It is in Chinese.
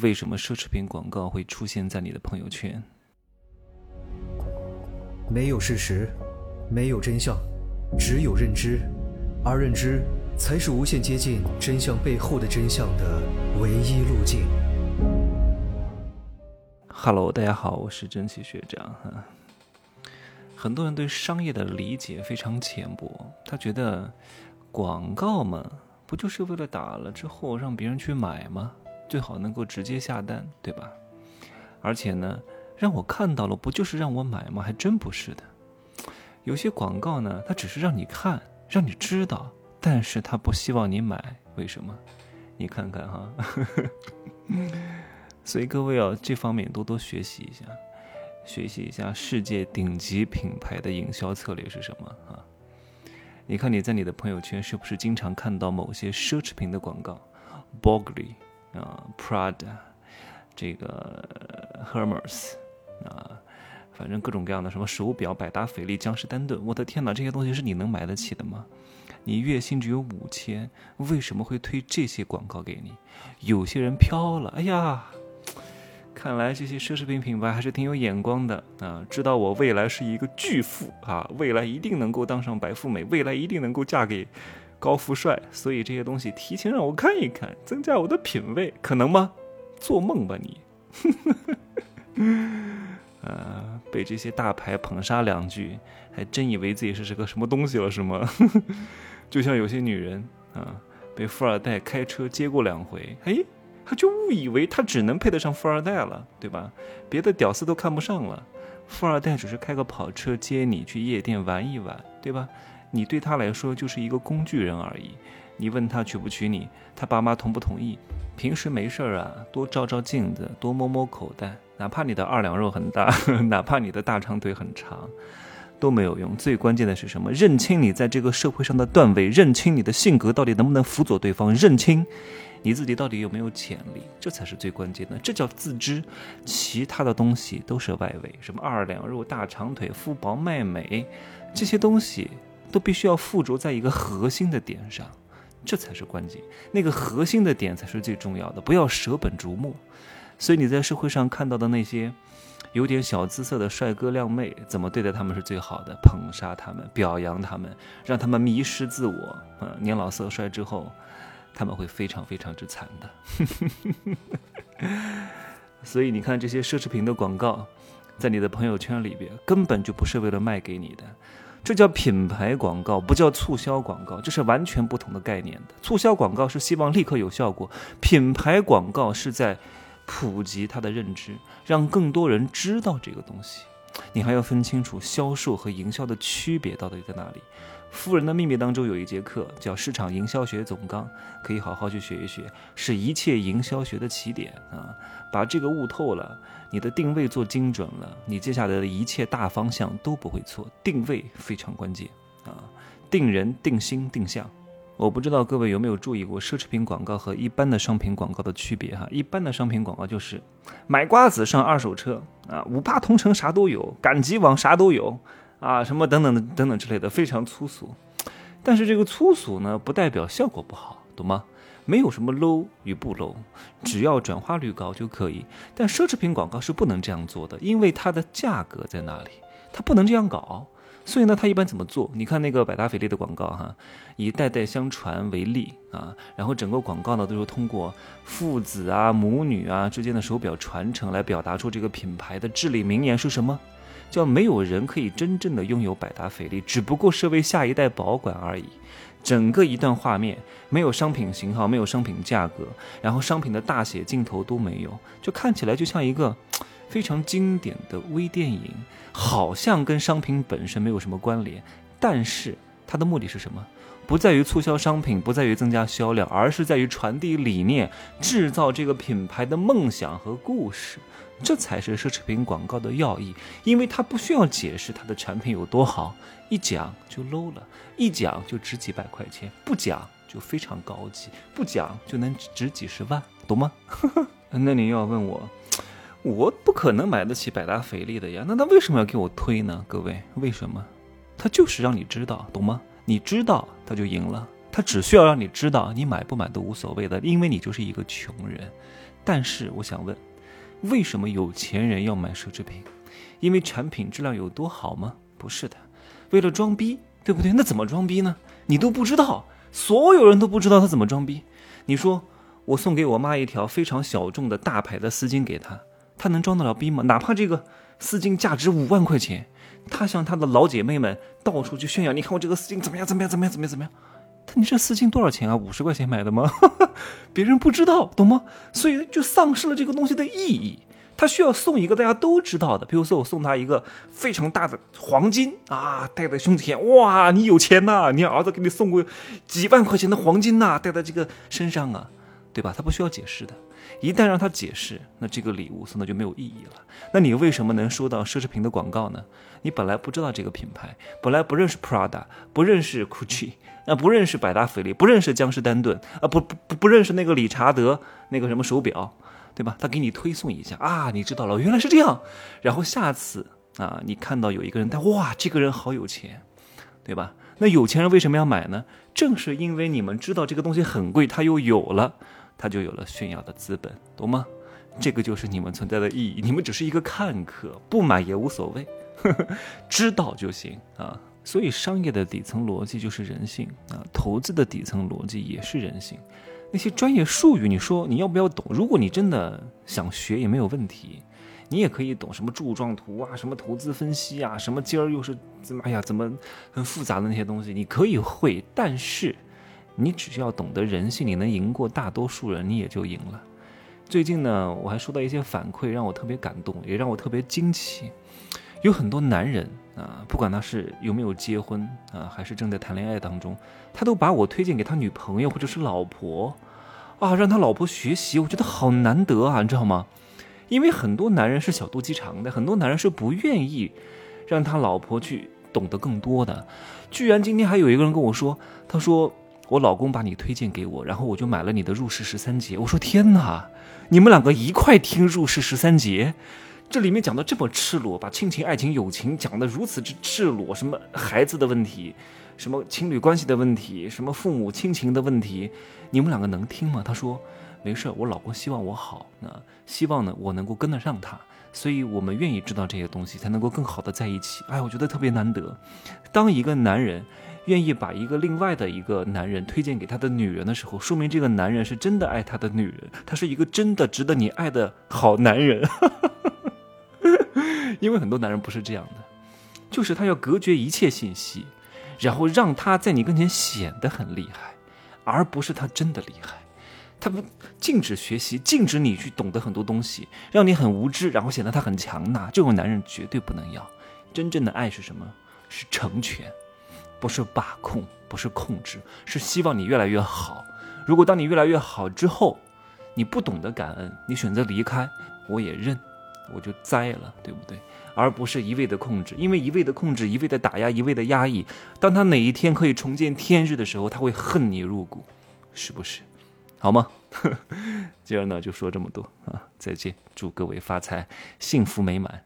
为什么奢侈品广告会出现在你的朋友圈？没有事实，没有真相，只有认知，而认知才是无限接近真相背后的真相的唯一路径。Hello，大家好，我是蒸汽学长哈。很多人对商业的理解非常浅薄，他觉得广告嘛，不就是为了打了之后让别人去买吗？最好能够直接下单，对吧？而且呢，让我看到了，不就是让我买吗？还真不是的。有些广告呢，它只是让你看，让你知道，但是它不希望你买。为什么？你看看哈。所以各位要这方面多多学习一下，学习一下世界顶级品牌的营销策略是什么啊？你看你在你的朋友圈是不是经常看到某些奢侈品的广告？Bogley。啊，Prada，这个 Hermes，啊，反正各种各样的什么手表，百达翡丽、江诗丹顿，我的天哪，这些东西是你能买得起的吗？你月薪只有五千，为什么会推这些广告给你？有些人飘了，哎呀，看来这些奢侈品品牌还是挺有眼光的啊，知道我未来是一个巨富啊，未来一定能够当上白富美，未来一定能够嫁给。高富帅，所以这些东西提前让我看一看，增加我的品味，可能吗？做梦吧你！呃，被这些大牌捧杀两句，还真以为自己是是个什么东西了，是吗？就像有些女人啊，被富二代开车接过两回，哎，她就误以为她只能配得上富二代了，对吧？别的屌丝都看不上了，富二代只是开个跑车接你去夜店玩一玩，对吧？你对他来说就是一个工具人而已，你问他娶不娶你，他爸妈同不同意？平时没事儿啊，多照照镜子，多摸摸口袋，哪怕你的二两肉很大，哪怕你的大长腿很长，都没有用。最关键的是什么？认清你在这个社会上的段位，认清你的性格到底能不能辅佐对方，认清你自己到底有没有潜力，这才是最关键的。这叫自知，其他的东西都是外围，什么二两肉、大长腿、肤薄卖美，这些东西。都必须要附着在一个核心的点上，这才是关键。那个核心的点才是最重要的，不要舍本逐末。所以你在社会上看到的那些有点小姿色的帅哥靓妹，怎么对待他们是最好的？捧杀他们，表扬他们，让他们迷失自我。嗯，年老色衰之后，他们会非常非常之惨的。所以你看这些奢侈品的广告，在你的朋友圈里边，根本就不是为了卖给你的。这叫品牌广告，不叫促销广告，这是完全不同的概念的。促销广告是希望立刻有效果，品牌广告是在普及它的认知，让更多人知道这个东西。你还要分清楚销售和营销的区别到底在哪里。《富人的秘密》当中有一节课叫市场营销学总纲，可以好好去学一学，是一切营销学的起点啊！把这个悟透了，你的定位做精准了，你接下来的一切大方向都不会错。定位非常关键啊！定人、定心、定向。我不知道各位有没有注意过奢侈品广告和一般的商品广告的区别哈？一般的商品广告就是买瓜子上二手车啊，五八同城啥都有，赶集网啥都有。啊，什么等等的等等之类的，非常粗俗。但是这个粗俗呢，不代表效果不好，懂吗？没有什么 low 与不 low，只要转化率高就可以。但奢侈品广告是不能这样做的，因为它的价格在那里，它不能这样搞。所以呢，它一般怎么做？你看那个百达翡丽的广告哈，以代代相传为例啊，然后整个广告呢都是通过父子啊、母女啊之间的手表传承来表达出这个品牌的至理名言是什么？叫没有人可以真正的拥有百达翡丽，只不过是为下一代保管而已。整个一段画面没有商品型号，没有商品价格，然后商品的大写镜头都没有，就看起来就像一个非常经典的微电影，好像跟商品本身没有什么关联。但是它的目的是什么？不在于促销商品，不在于增加销量，而是在于传递理念，制造这个品牌的梦想和故事。这才是奢侈品广告的要义，因为它不需要解释它的产品有多好，一讲就 low 了，一讲就值几百块钱，不讲就非常高级，不讲就能值几十万，懂吗？那你又要问我，我不可能买得起百达翡丽的呀，那他为什么要给我推呢？各位，为什么？他就是让你知道，懂吗？你知道他就赢了，他只需要让你知道，你买不买都无所谓的，因为你就是一个穷人。但是我想问，为什么有钱人要买奢侈品？因为产品质量有多好吗？不是的，为了装逼，对不对？那怎么装逼呢？你都不知道，所有人都不知道他怎么装逼。你说我送给我妈一条非常小众的大牌的丝巾给她，她能装得了逼吗？哪怕这个丝巾价值五万块钱，她向她的老姐妹们到处去炫耀，你看我这个丝巾怎么样？怎么样？怎么样？怎么样？怎么样？你这丝巾多少钱啊？五十块钱买的吗？别人不知道，懂吗？所以就丧失了这个东西的意义。他需要送一个大家都知道的，比如说我送他一个非常大的黄金啊，戴在胸前，哇，你有钱呐！你儿子给你送过几万块钱的黄金呐，戴在这个身上啊，对吧？他不需要解释的。一旦让他解释，那这个礼物送的就没有意义了。那你为什么能收到奢侈品的广告呢？你本来不知道这个品牌，本来不认识 Prada，不认识 Gucci，那，不认识百达翡丽，不认识江诗丹顿，啊，不不不不认识那个理查德那个什么手表。对吧？他给你推送一下啊，你知道了，原来是这样。然后下次啊，你看到有一个人，他哇，这个人好有钱，对吧？那有钱人为什么要买呢？正是因为你们知道这个东西很贵，他又有了，他就有了炫耀的资本，懂吗？这个就是你们存在的意义。你们只是一个看客，不买也无所谓，知道就行啊。所以商业的底层逻辑就是人性啊，投资的底层逻辑也是人性。那些专业术语，你说你要不要懂？如果你真的想学，也没有问题，你也可以懂什么柱状图啊，什么投资分析啊，什么今儿又是怎么？哎呀，怎么很复杂的那些东西，你可以会。但是，你只需要懂得人性，你能赢过大多数人，你也就赢了。最近呢，我还收到一些反馈，让我特别感动，也让我特别惊奇。有很多男人啊，不管他是有没有结婚啊，还是正在谈恋爱当中，他都把我推荐给他女朋友或者是老婆。啊，让他老婆学习，我觉得好难得啊，你知道吗？因为很多男人是小肚鸡肠的，很多男人是不愿意让他老婆去懂得更多的。居然今天还有一个人跟我说，他说我老公把你推荐给我，然后我就买了你的入世十三节。我说天哪，你们两个一块听入世十三节，这里面讲的这么赤裸，把亲情、爱情、友情讲的如此之赤裸，什么孩子的问题。什么情侣关系的问题，什么父母亲情的问题，你们两个能听吗？他说，没事，我老公希望我好，那希望呢我能够跟得上他，所以我们愿意知道这些东西，才能够更好的在一起。哎，我觉得特别难得。当一个男人愿意把一个另外的一个男人推荐给他的女人的时候，说明这个男人是真的爱他的女人，他是一个真的值得你爱的好男人。因为很多男人不是这样的，就是他要隔绝一切信息。然后让他在你跟前显得很厉害，而不是他真的厉害。他不禁止学习，禁止你去懂得很多东西，让你很无知，然后显得他很强大。这种男人绝对不能要。真正的爱是什么？是成全，不是把控，不是控制，是希望你越来越好。如果当你越来越好之后，你不懂得感恩，你选择离开，我也认，我就栽了，对不对？而不是一味的控制，因为一味的控制，一味的打压，一味的压抑。当他哪一天可以重见天日的时候，他会恨你入骨，是不是？好吗？今儿呢就说这么多啊，再见，祝各位发财，幸福美满。